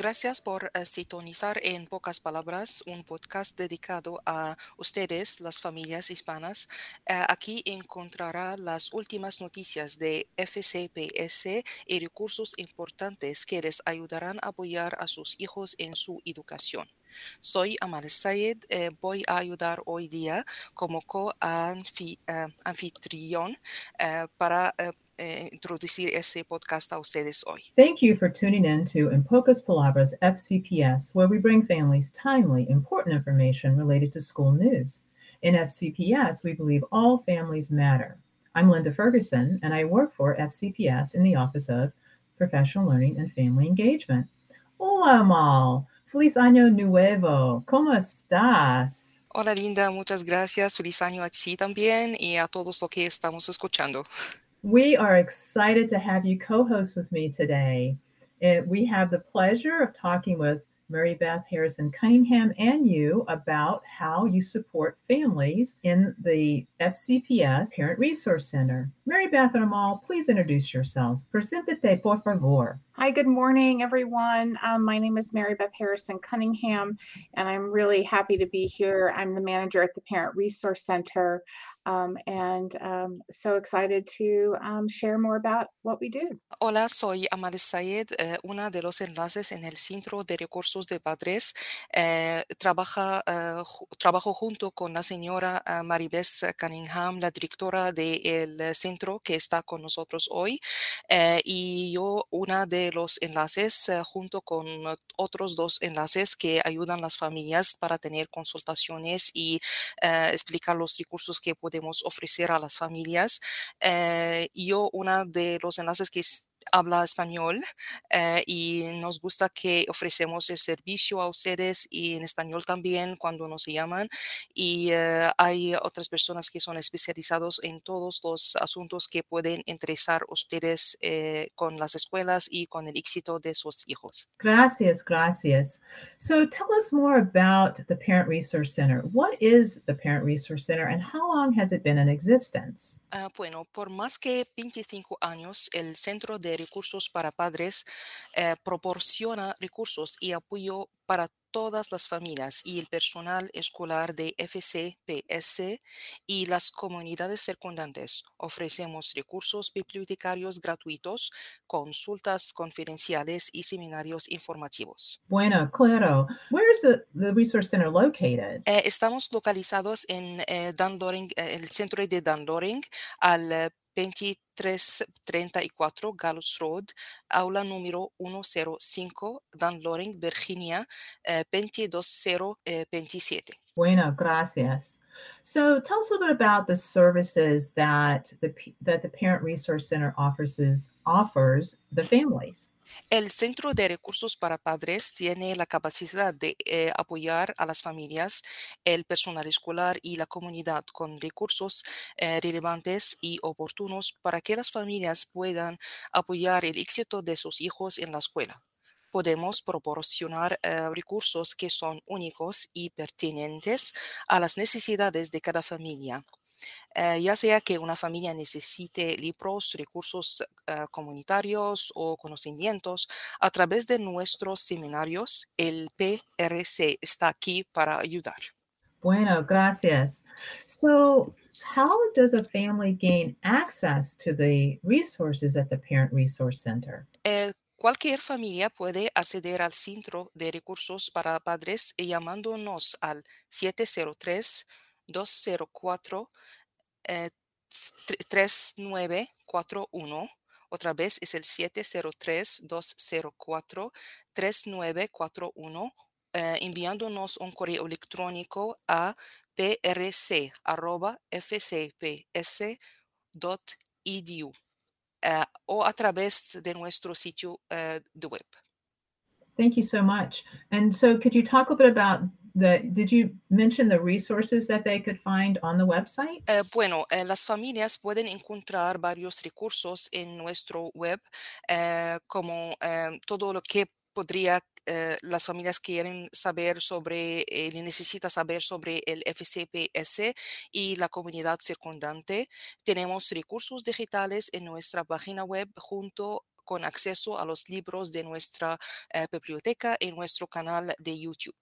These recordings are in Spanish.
Gracias por uh, sintonizar en pocas palabras un podcast dedicado a ustedes, las familias hispanas. Uh, aquí encontrará las últimas noticias de FCPS y recursos importantes que les ayudarán a apoyar a sus hijos en su educación. Soy Amal Sayed, eh, voy a ayudar hoy día como co-anfitrión uh, para eh, Eh, introducir ese podcast a ustedes hoy. Thank you for tuning in to In Pocas Palabras FCPS, where we bring families timely, important information related to school news. In FCPS, we believe all families matter. I'm Linda Ferguson, and I work for FCPS in the Office of Professional Learning and Family Engagement. Hola, Mal. Feliz Año Nuevo. ¿Cómo estás? Hola, Linda. Muchas gracias. Feliz año a ti también y a todos los que estamos escuchando. We are excited to have you co host with me today. And we have the pleasure of talking with Mary Beth Harrison Cunningham and you about how you support families in the FCPS Parent Resource Center. Mary Beth and Amal, please introduce yourselves. Preséntate, por favor. Hi, good morning, everyone. Um, my name is Mary Beth Harrison Cunningham, and I'm really happy to be here. I'm the manager at the Parent Resource Center, and um, so excited to um, share more about what we do. Hola, soy Amal Sayed, eh, una de los enlaces en el Centro de Recursos de Padres. Eh, trabaja, eh, ju- trabajo junto con la señora uh, Maribeth Cunningham, la directora del centro que está con nosotros hoy, eh, y yo una de los enlaces eh, junto con otros dos enlaces que ayudan las familias para tener consultaciones y eh, explicar los recursos que podemos ofrecer a las familias. Eh, yo una de los enlaces que habla español eh, y nos gusta que ofrecemos el servicio a ustedes y en español también cuando nos llaman y eh, hay otras personas que son especializados en todos los asuntos que pueden interesar a ustedes eh, con las escuelas y con el éxito de sus hijos. Gracias, gracias. So tell us more about the Parent Resource Center. What is the Parent Resource Center and how long has it been in existence? Ah, bueno, por más que 25 años, el Centro de Recursos para Padres eh, proporciona recursos y apoyo para todas las familias y el personal escolar de FCPS y las comunidades circundantes. Ofrecemos recursos bibliotecarios gratuitos, consultas confidenciales y seminarios informativos. Bueno, claro. Where is the, the Resource Center located? Eh, estamos localizados en eh, Dunloring, eh, el centro de Dunloring, al 2334 Gallus Road, aula número 105, Dunloring, Virginia, eh, 22027. Bueno, gracias. So tell us a little bit about the services that the that the Parent Resource Center offers offers the families. El Centro de Recursos para Padres tiene la capacidad de eh, apoyar a las familias, el personal escolar y la comunidad con recursos eh, relevantes y oportunos para que las familias puedan apoyar el éxito de sus hijos en la escuela. Podemos proporcionar eh, recursos que son únicos y pertinentes a las necesidades de cada familia. Eh, ya sea que una familia necesite libros, recursos eh, comunitarios o conocimientos a través de nuestros seminarios, el PRC está aquí para ayudar. Bueno, gracias. So, how does a family gain access to the resources at the Parent Resource Center? Eh, cualquier familia puede acceder al Centro de Recursos para Padres llamándonos al 703-204. eh, tr- 3941. Otra vez es el 703-204-3941, eh, enviándonos un correo electrónico a prc.fcps.edu eh, o a través de nuestro sitio eh, de web. Thank you so much. And so, could you talk a bit about the? Did you mention the resources that they could find on the website? Eh, bueno, eh, las familias pueden encontrar varios recursos en nuestro web, eh, como todo lo que podría las familias quieren saber sobre, eh, necesita saber sobre el FCPS y la comunidad circundante. Tenemos recursos digitales en nuestra página web junto con acceso a los libros de nuestra biblioteca en nuestro canal de YouTube.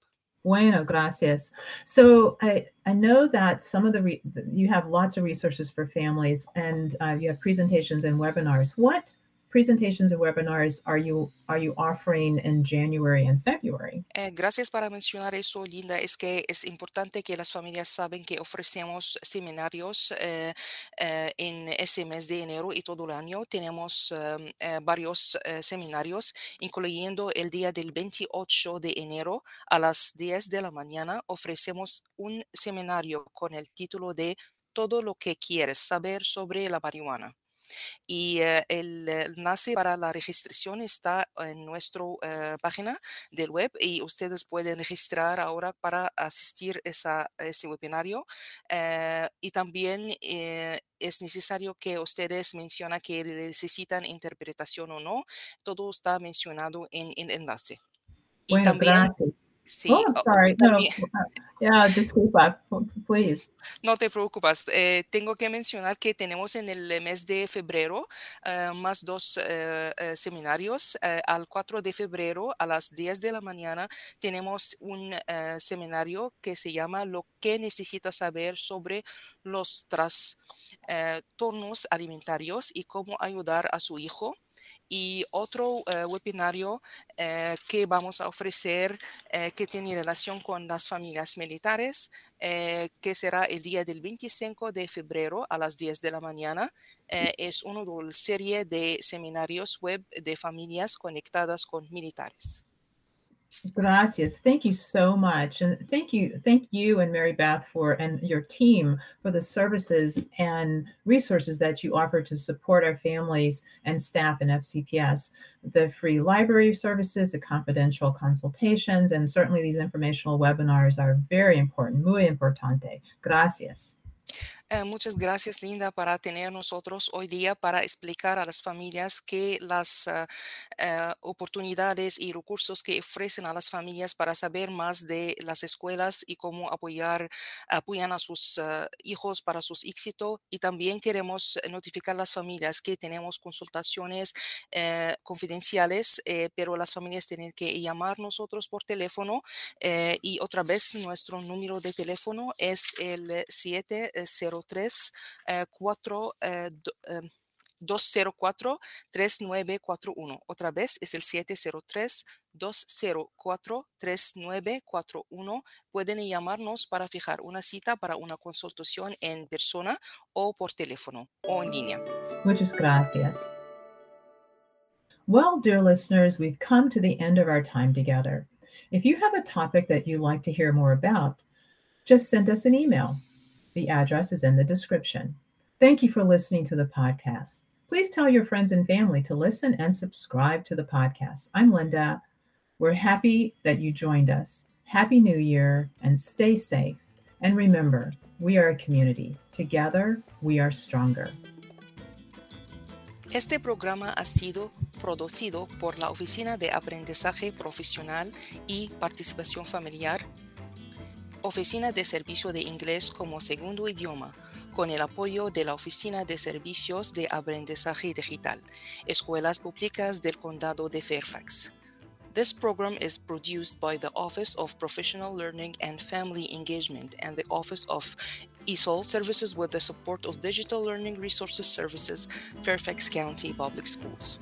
Bueno, gracias. So I, I know that some of the, re- you have lots of resources for families and uh, you have presentations and webinars. What presentations and webinars are you are you offering in January and February? Eh, gracias para mencionar eso, Linda. Es que es importante que las familias saben que ofrecemos seminarios eh, eh, en ese mes de enero y todo el año. Tenemos eh, varios seminarios, incluyendo el día del 28 de enero a las 10 de la mañana. Ofrecemos un seminario con el título de Todo lo que quieres saber sobre la marihuana. Y eh, el enlace para la registración está en nuestra eh, página del web y ustedes pueden registrar ahora para asistir a ese webinario. Eh, y también es necesario que ustedes mencionen que necesitan interpretación o no. Todo está mencionado en el enlace. Bueno, y también, gracias. Sí, oh, sorry. No, yeah, disculpa, please. No te preocupes. Eh, tengo que mencionar que tenemos en el mes de febrero uh, más dos uh, seminarios. al 4 de febrero a las 10 de la mañana tenemos un seminario que se llama Lo que necesita saber sobre los trastornos alimentarios y cómo ayudar a su hijo y otro uh, webinario uh, que vamos a ofrecer uh, que tiene relación con las familias militares, que será el día del 25 de febrero a las 10 de la mañana. es una serie de seminarios web de familias conectadas con militares. Gracias. Thank you so much. And thank you, thank you and Mary Beth for and your team for the services and resources that you offer to support our families and staff in FCPS. The free library services, the confidential consultations, and certainly these informational webinars are very important, muy importante. Gracias. Eh, muchas gracias, Linda, para tener nosotros hoy día para explicar a las familias que las uh, uh, oportunidades y recursos que ofrecen a las familias para saber más de las escuelas y cómo apoyar, apoyan a sus hijos para sus éxitos. Y también queremos notificar a las familias que tenemos consultaciones confidenciales, pero las familias tienen que llamar nosotros por teléfono. y otra vez, nuestro número de teléfono es el 70 204 3941. Eh, Otra vez es el 703 204 3941. Pueden llamarnos para fijar una cita para una consultación en persona o por teléfono o en línea. Muchas gracias. Well, dear listeners, we've come to the end of our time together. If you have a topic that you'd like to hear more about, just send us an email the address is in the description. Thank you for listening to the podcast. Please tell your friends and family to listen and subscribe to the podcast. I'm Linda. We're happy that you joined us. Happy New Year and stay safe. And remember, we are a community. Together, we are stronger. Este programa ha sido producido por la Oficina de Aprendizaje Profesional y Participación Familiar Oficina de Servicio de Inglés como Segundo Idioma, con el apoyo de la Oficina de Servicios de Aprendizaje Digital, Escuelas Públicas del Condado de Fairfax. This program is produced by the Office of Professional Learning and Family Engagement and the Office of ESOL Services with the support of Digital Learning Resources Services, Fairfax County Public Schools.